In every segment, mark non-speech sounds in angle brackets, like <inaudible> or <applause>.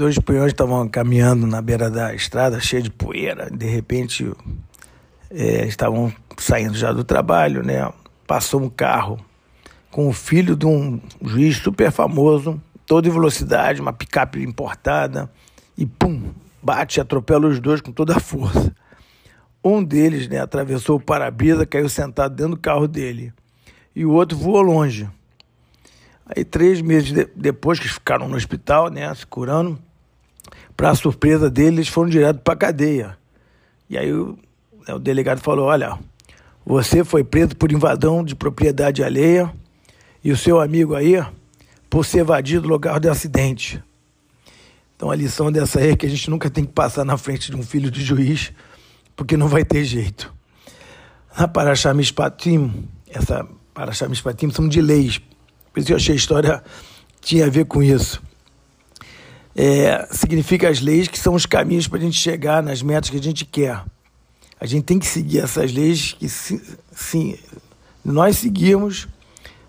Dois peões estavam caminhando na beira da estrada, cheia de poeira. De repente, é, estavam saindo já do trabalho, né? Passou um carro com o filho de um juiz super famoso, todo em velocidade, uma picape importada, e pum, bate e atropela os dois com toda a força. Um deles né, atravessou o para-brisa, caiu sentado dentro do carro dele, e o outro voou longe. Aí, três meses de, depois que ficaram no hospital, né, se curando, para surpresa deles, foram direto para a cadeia. E aí o, né, o delegado falou: Olha, você foi preso por invasão de propriedade alheia e o seu amigo aí por ser evadido do lugar do acidente. Então a lição dessa é que a gente nunca tem que passar na frente de um filho de juiz, porque não vai ter jeito. Na Paraxá Mishpatim, essa Paraxá Mishpatim são de leis, por isso eu achei a história tinha a ver com isso. É, significa as leis que são os caminhos para a gente chegar nas metas que a gente quer. A gente tem que seguir essas leis que, sim, nós seguirmos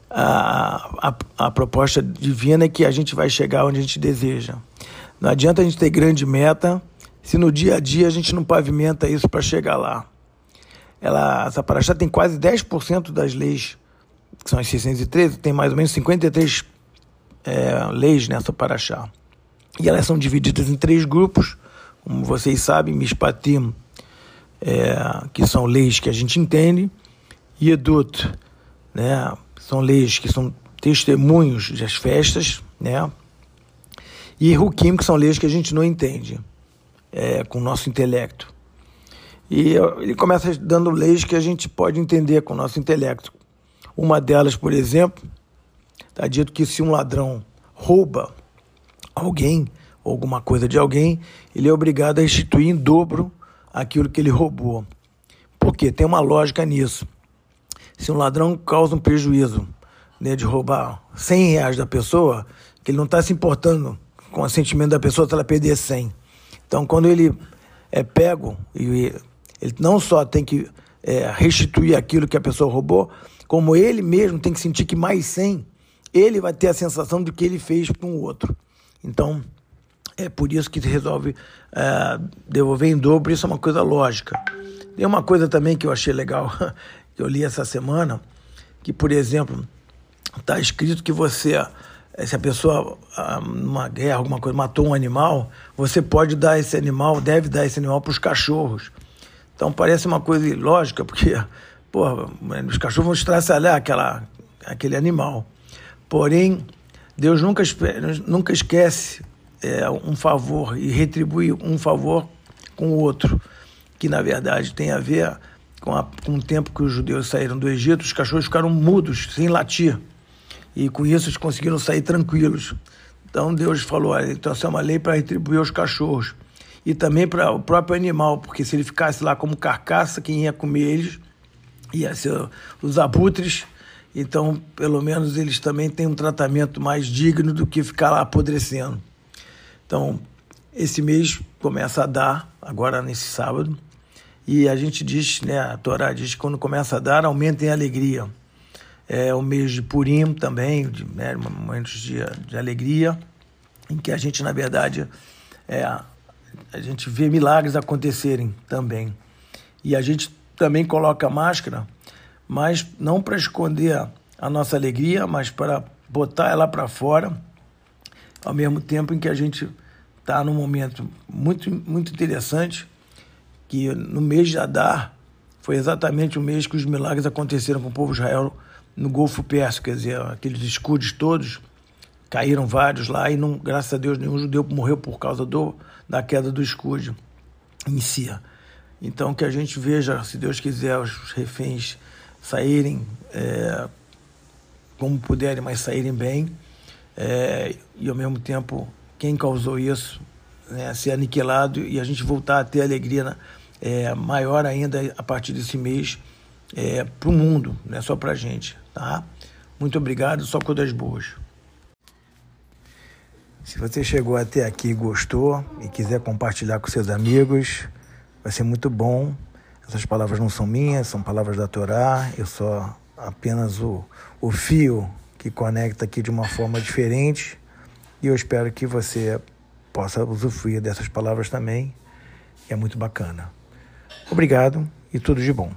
a, a, a proposta divina é que a gente vai chegar onde a gente deseja. Não adianta a gente ter grande meta se no dia a dia a gente não pavimenta isso para chegar lá. Ela, essa paraxá tem quase 10% das leis que são as 613, tem mais ou menos 53 é, leis nessa paraxá. E elas são divididas em três grupos, como vocês sabem, Mishpatim, é, que são leis que a gente entende, e Edut, né, são leis que são testemunhos das festas, né, e Hukim, que são leis que a gente não entende é, com o nosso intelecto. E ele começa dando leis que a gente pode entender com o nosso intelecto, uma delas, por exemplo, está dito que se um ladrão rouba alguém ou alguma coisa de alguém, ele é obrigado a restituir em dobro aquilo que ele roubou. Por quê? Tem uma lógica nisso. Se um ladrão causa um prejuízo né, de roubar 100 reais da pessoa, que ele não está se importando com o sentimento da pessoa se ela perder 100. Então, quando ele é pego, ele não só tem que é, restituir aquilo que a pessoa roubou, como ele mesmo tem que sentir que mais 100, ele vai ter a sensação do que ele fez com o outro. Então, é por isso que resolve é, devolver em dobro, isso é uma coisa lógica. Tem uma coisa também que eu achei legal, <laughs> que eu li essa semana, que, por exemplo, está escrito que você, eh, se a pessoa, ah, numa guerra, alguma coisa, matou um animal, você pode dar esse animal, deve dar esse animal para os cachorros. Então parece uma coisa ilógica, porque <laughs> Pô, os cachorros vão estraçalhar aquela, aquele animal. Porém, Deus nunca, nunca esquece é, um favor e retribui um favor com o outro, que na verdade tem a ver com, a, com o tempo que os judeus saíram do Egito, os cachorros ficaram mudos, sem latir. E com isso eles conseguiram sair tranquilos. Então Deus falou: olha, então essa é uma lei para retribuir os cachorros. E também para o próprio animal, porque se ele ficasse lá como carcaça, quem ia comer eles ia ser os abutres. Então, pelo menos eles também têm um tratamento mais digno do que ficar lá apodrecendo. Então, esse mês começa a dar, agora nesse sábado, e a gente diz, né, a Torá diz que quando começa a dar, aumentem a alegria. É o mês de Purim também, de, né, momentos de, de alegria, em que a gente, na verdade, é, a gente vê milagres acontecerem também. E a gente também coloca máscara, mas não para esconder a nossa alegria, mas para botar ela para fora, ao mesmo tempo em que a gente está num momento muito, muito interessante, que no mês de Adar foi exatamente o mês que os milagres aconteceram com o povo de Israel no Golfo Pérsico, quer dizer, aqueles escudos todos, caíram vários lá e não, graças a Deus nenhum judeu morreu por causa do, da queda do escudo em si. Então, que a gente veja, se Deus quiser, os reféns saírem é, como puderem, mas saírem bem, é, e ao mesmo tempo, quem causou isso né, ser aniquilado e a gente voltar a ter alegria é, maior ainda a partir desse mês é, para o mundo, não é só para a gente. Tá? Muito obrigado, só coisas boas. Se você chegou até aqui e gostou e quiser compartilhar com seus amigos, vai ser muito bom. Essas palavras não são minhas, são palavras da Torá. Eu sou apenas o, o fio que conecta aqui de uma forma diferente. E eu espero que você possa usufruir dessas palavras também. É muito bacana. Obrigado e tudo de bom.